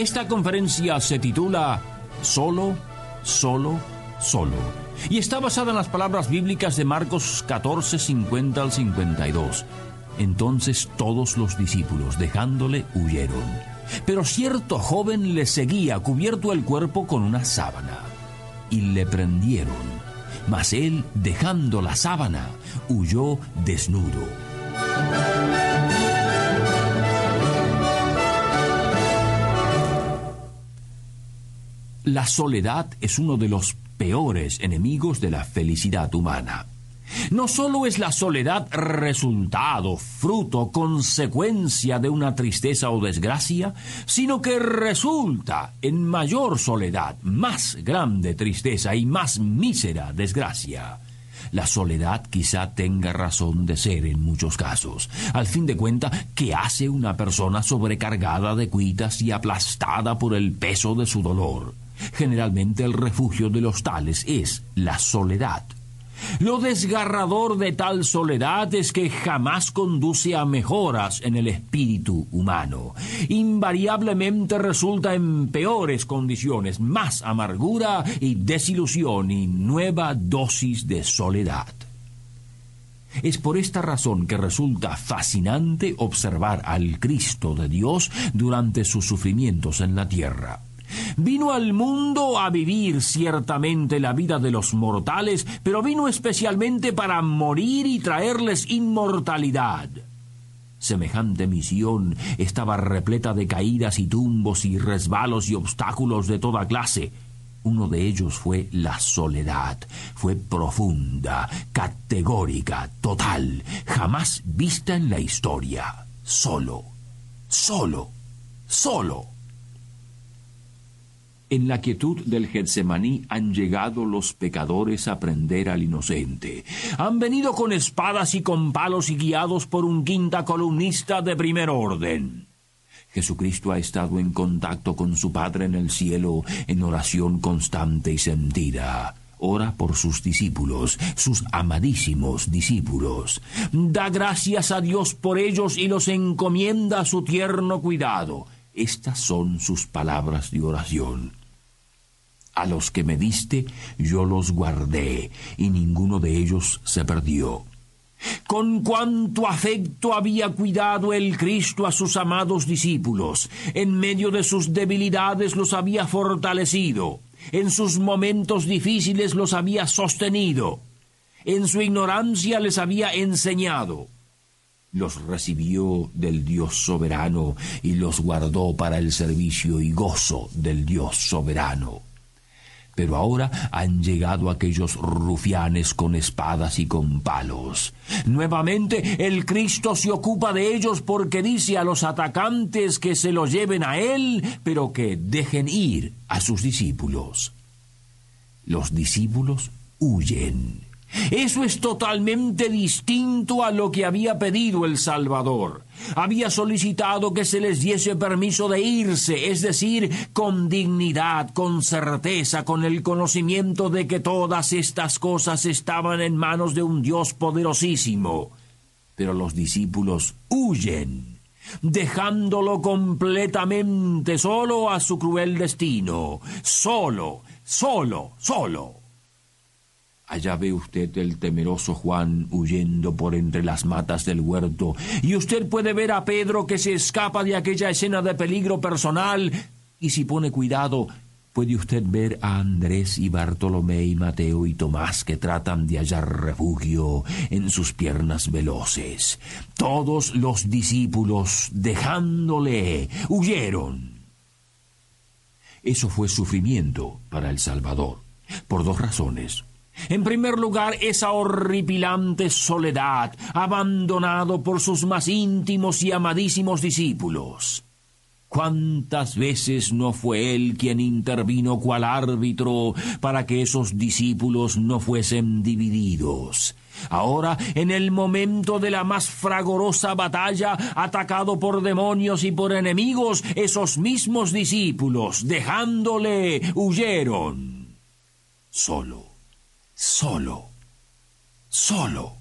Esta conferencia se titula Solo, solo, solo y está basada en las palabras bíblicas de Marcos 14, 50 al 52. Entonces todos los discípulos, dejándole, huyeron. Pero cierto joven le seguía cubierto el cuerpo con una sábana, y le prendieron. Mas él, dejando la sábana, huyó desnudo. La soledad es uno de los peores enemigos de la felicidad humana. No solo es la soledad resultado, fruto, consecuencia de una tristeza o desgracia, sino que resulta en mayor soledad, más grande tristeza y más mísera desgracia. La soledad quizá tenga razón de ser en muchos casos. Al fin de cuentas, ¿qué hace una persona sobrecargada de cuitas y aplastada por el peso de su dolor? Generalmente el refugio de los tales es la soledad. Lo desgarrador de tal soledad es que jamás conduce a mejoras en el espíritu humano. Invariablemente resulta en peores condiciones, más amargura y desilusión y nueva dosis de soledad. Es por esta razón que resulta fascinante observar al Cristo de Dios durante sus sufrimientos en la tierra. Vino al mundo a vivir ciertamente la vida de los mortales, pero vino especialmente para morir y traerles inmortalidad. Semejante misión estaba repleta de caídas y tumbos y resbalos y obstáculos de toda clase. Uno de ellos fue la soledad. Fue profunda, categórica, total, jamás vista en la historia. Solo, solo, solo. En la quietud del Getsemaní han llegado los pecadores a prender al inocente. Han venido con espadas y con palos y guiados por un quinta columnista de primer orden. Jesucristo ha estado en contacto con su Padre en el cielo en oración constante y sentida. Ora por sus discípulos, sus amadísimos discípulos. Da gracias a Dios por ellos y los encomienda a su tierno cuidado. Estas son sus palabras de oración. A los que me diste yo los guardé, y ninguno de ellos se perdió. Con cuánto afecto había cuidado el Cristo a sus amados discípulos. En medio de sus debilidades los había fortalecido. En sus momentos difíciles los había sostenido. En su ignorancia les había enseñado. Los recibió del Dios soberano y los guardó para el servicio y gozo del Dios soberano. Pero ahora han llegado aquellos rufianes con espadas y con palos. Nuevamente el Cristo se ocupa de ellos porque dice a los atacantes que se lo lleven a él, pero que dejen ir a sus discípulos. Los discípulos huyen. Eso es totalmente distinto a lo que había pedido el Salvador. Había solicitado que se les diese permiso de irse, es decir, con dignidad, con certeza, con el conocimiento de que todas estas cosas estaban en manos de un Dios poderosísimo. Pero los discípulos huyen dejándolo completamente solo a su cruel destino, solo, solo, solo. Allá ve usted el temeroso Juan huyendo por entre las matas del huerto, y usted puede ver a Pedro que se escapa de aquella escena de peligro personal, y si pone cuidado, puede usted ver a Andrés y Bartolomé y Mateo y Tomás que tratan de hallar refugio en sus piernas veloces. Todos los discípulos, dejándole, huyeron. Eso fue sufrimiento para el Salvador, por dos razones. En primer lugar, esa horripilante soledad, abandonado por sus más íntimos y amadísimos discípulos. ¿Cuántas veces no fue él quien intervino cual árbitro para que esos discípulos no fuesen divididos? Ahora, en el momento de la más fragorosa batalla, atacado por demonios y por enemigos, esos mismos discípulos, dejándole, huyeron. Solo, solo, solo.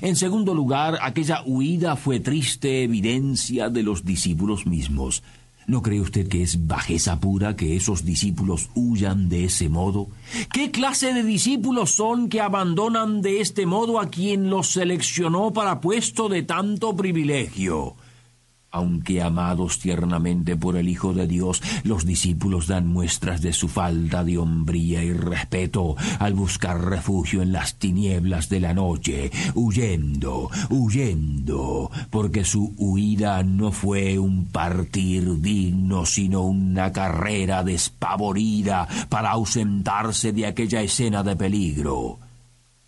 En segundo lugar, aquella huida fue triste evidencia de los discípulos mismos. ¿No cree usted que es bajeza pura que esos discípulos huyan de ese modo? ¿Qué clase de discípulos son que abandonan de este modo a quien los seleccionó para puesto de tanto privilegio? Aunque amados tiernamente por el Hijo de Dios, los discípulos dan muestras de su falta de hombría y respeto al buscar refugio en las tinieblas de la noche, huyendo, huyendo, porque su huida no fue un partir digno, sino una carrera despavorida para ausentarse de aquella escena de peligro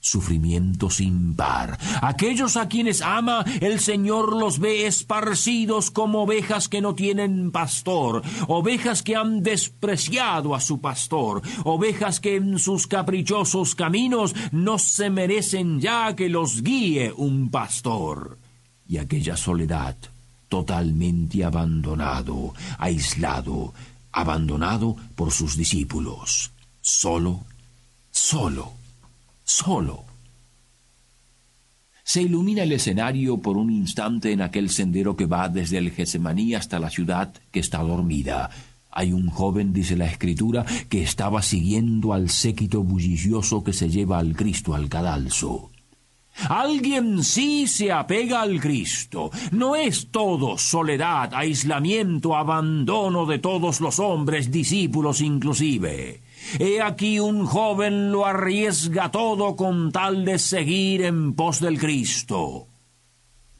sufrimiento sin par. Aquellos a quienes ama, el Señor los ve esparcidos como ovejas que no tienen pastor, ovejas que han despreciado a su pastor, ovejas que en sus caprichosos caminos no se merecen ya que los guíe un pastor. Y aquella soledad, totalmente abandonado, aislado, abandonado por sus discípulos, solo, solo solo. Se ilumina el escenario por un instante en aquel sendero que va desde el Getsemaní hasta la ciudad que está dormida. Hay un joven, dice la escritura, que estaba siguiendo al séquito bullicioso que se lleva al Cristo al cadalso. Alguien sí se apega al Cristo. No es todo soledad, aislamiento, abandono de todos los hombres, discípulos inclusive. He aquí un joven lo arriesga todo con tal de seguir en pos del Cristo.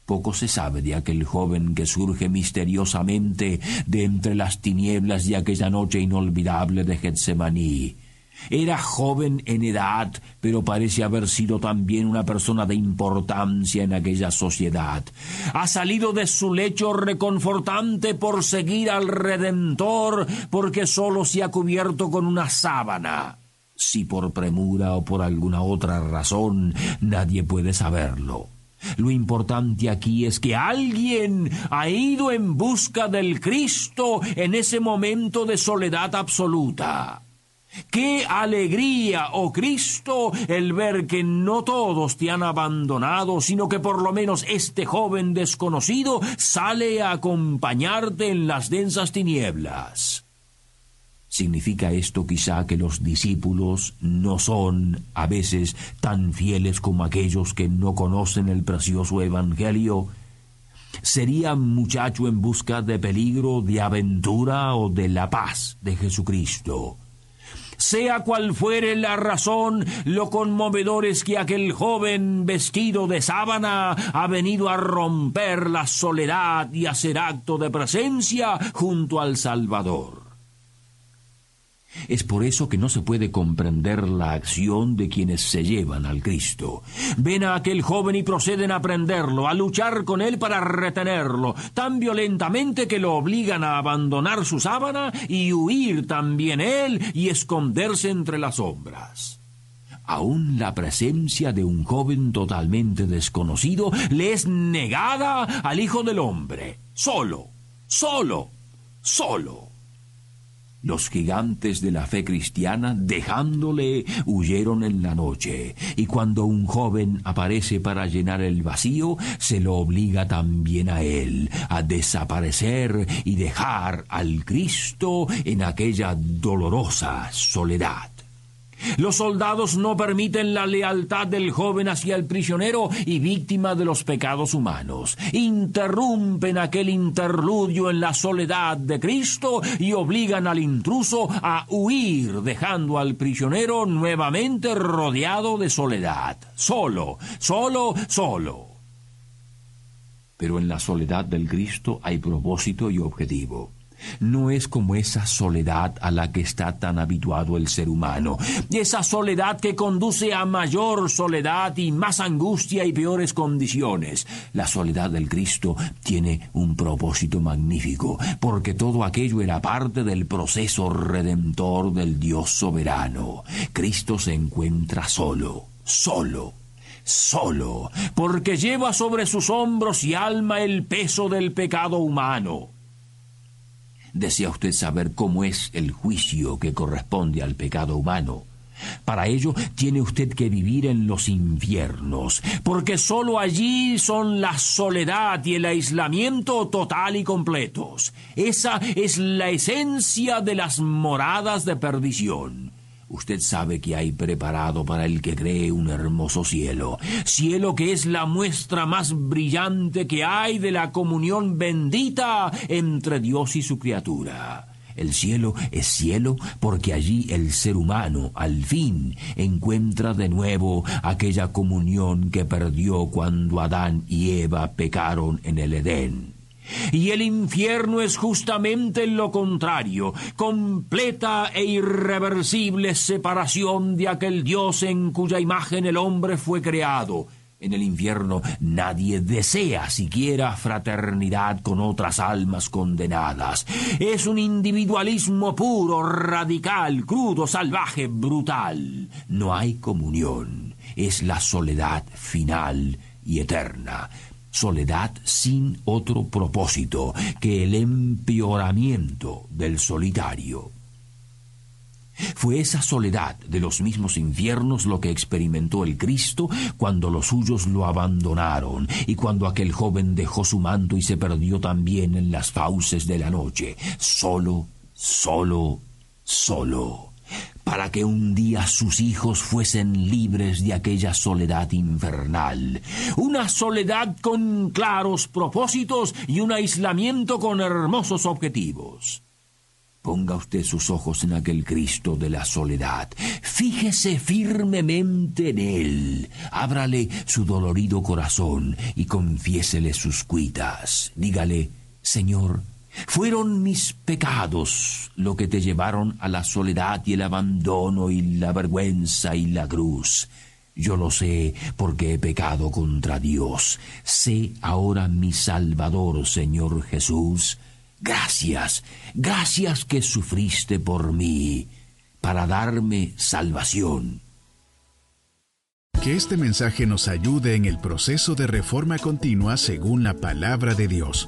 Poco se sabe de aquel joven que surge misteriosamente de entre las tinieblas de aquella noche inolvidable de Getsemaní. Era joven en edad, pero parece haber sido también una persona de importancia en aquella sociedad. Ha salido de su lecho reconfortante por seguir al Redentor, porque solo se ha cubierto con una sábana. Si por premura o por alguna otra razón, nadie puede saberlo. Lo importante aquí es que alguien ha ido en busca del Cristo en ese momento de soledad absoluta. Qué alegría, oh Cristo, el ver que no todos te han abandonado, sino que por lo menos este joven desconocido sale a acompañarte en las densas tinieblas. ¿Significa esto quizá que los discípulos no son a veces tan fieles como aquellos que no conocen el precioso Evangelio? ¿Sería muchacho en busca de peligro, de aventura o de la paz de Jesucristo? Sea cual fuere la razón, lo conmovedor es que aquel joven vestido de sábana ha venido a romper la soledad y hacer acto de presencia junto al Salvador. Es por eso que no se puede comprender la acción de quienes se llevan al Cristo. Ven a aquel joven y proceden a prenderlo, a luchar con él para retenerlo, tan violentamente que lo obligan a abandonar su sábana y huir también él y esconderse entre las sombras. Aún la presencia de un joven totalmente desconocido le es negada al Hijo del Hombre. Solo, solo, solo. Los gigantes de la fe cristiana, dejándole, huyeron en la noche, y cuando un joven aparece para llenar el vacío, se lo obliga también a él a desaparecer y dejar al Cristo en aquella dolorosa soledad. Los soldados no permiten la lealtad del joven hacia el prisionero y víctima de los pecados humanos. Interrumpen aquel interludio en la soledad de Cristo y obligan al intruso a huir, dejando al prisionero nuevamente rodeado de soledad. Solo, solo, solo. Pero en la soledad del Cristo hay propósito y objetivo. No es como esa soledad a la que está tan habituado el ser humano, esa soledad que conduce a mayor soledad y más angustia y peores condiciones. La soledad del Cristo tiene un propósito magnífico, porque todo aquello era parte del proceso redentor del Dios soberano. Cristo se encuentra solo, solo solo, porque lleva sobre sus hombros y alma el peso del pecado humano. ¿Desea usted saber cómo es el juicio que corresponde al pecado humano? Para ello tiene usted que vivir en los infiernos, porque sólo allí son la soledad y el aislamiento total y completos. Esa es la esencia de las moradas de perdición. Usted sabe que hay preparado para el que cree un hermoso cielo, cielo que es la muestra más brillante que hay de la comunión bendita entre Dios y su criatura. El cielo es cielo porque allí el ser humano al fin encuentra de nuevo aquella comunión que perdió cuando Adán y Eva pecaron en el Edén. Y el infierno es justamente lo contrario, completa e irreversible separación de aquel Dios en cuya imagen el hombre fue creado. En el infierno nadie desea siquiera fraternidad con otras almas condenadas. Es un individualismo puro, radical, crudo, salvaje, brutal. No hay comunión. Es la soledad final y eterna soledad sin otro propósito que el empeoramiento del solitario. Fue esa soledad de los mismos infiernos lo que experimentó el Cristo cuando los suyos lo abandonaron y cuando aquel joven dejó su manto y se perdió también en las fauces de la noche, solo, solo, solo para que un día sus hijos fuesen libres de aquella soledad infernal, una soledad con claros propósitos y un aislamiento con hermosos objetivos. Ponga usted sus ojos en aquel Cristo de la soledad. Fíjese firmemente en Él. Ábrale su dolorido corazón y confiésele sus cuitas. Dígale, Señor, fueron mis pecados lo que te llevaron a la soledad y el abandono y la vergüenza y la cruz. Yo lo sé porque he pecado contra Dios. Sé ahora mi Salvador, Señor Jesús. Gracias, gracias que sufriste por mí para darme salvación. Que este mensaje nos ayude en el proceso de reforma continua según la palabra de Dios.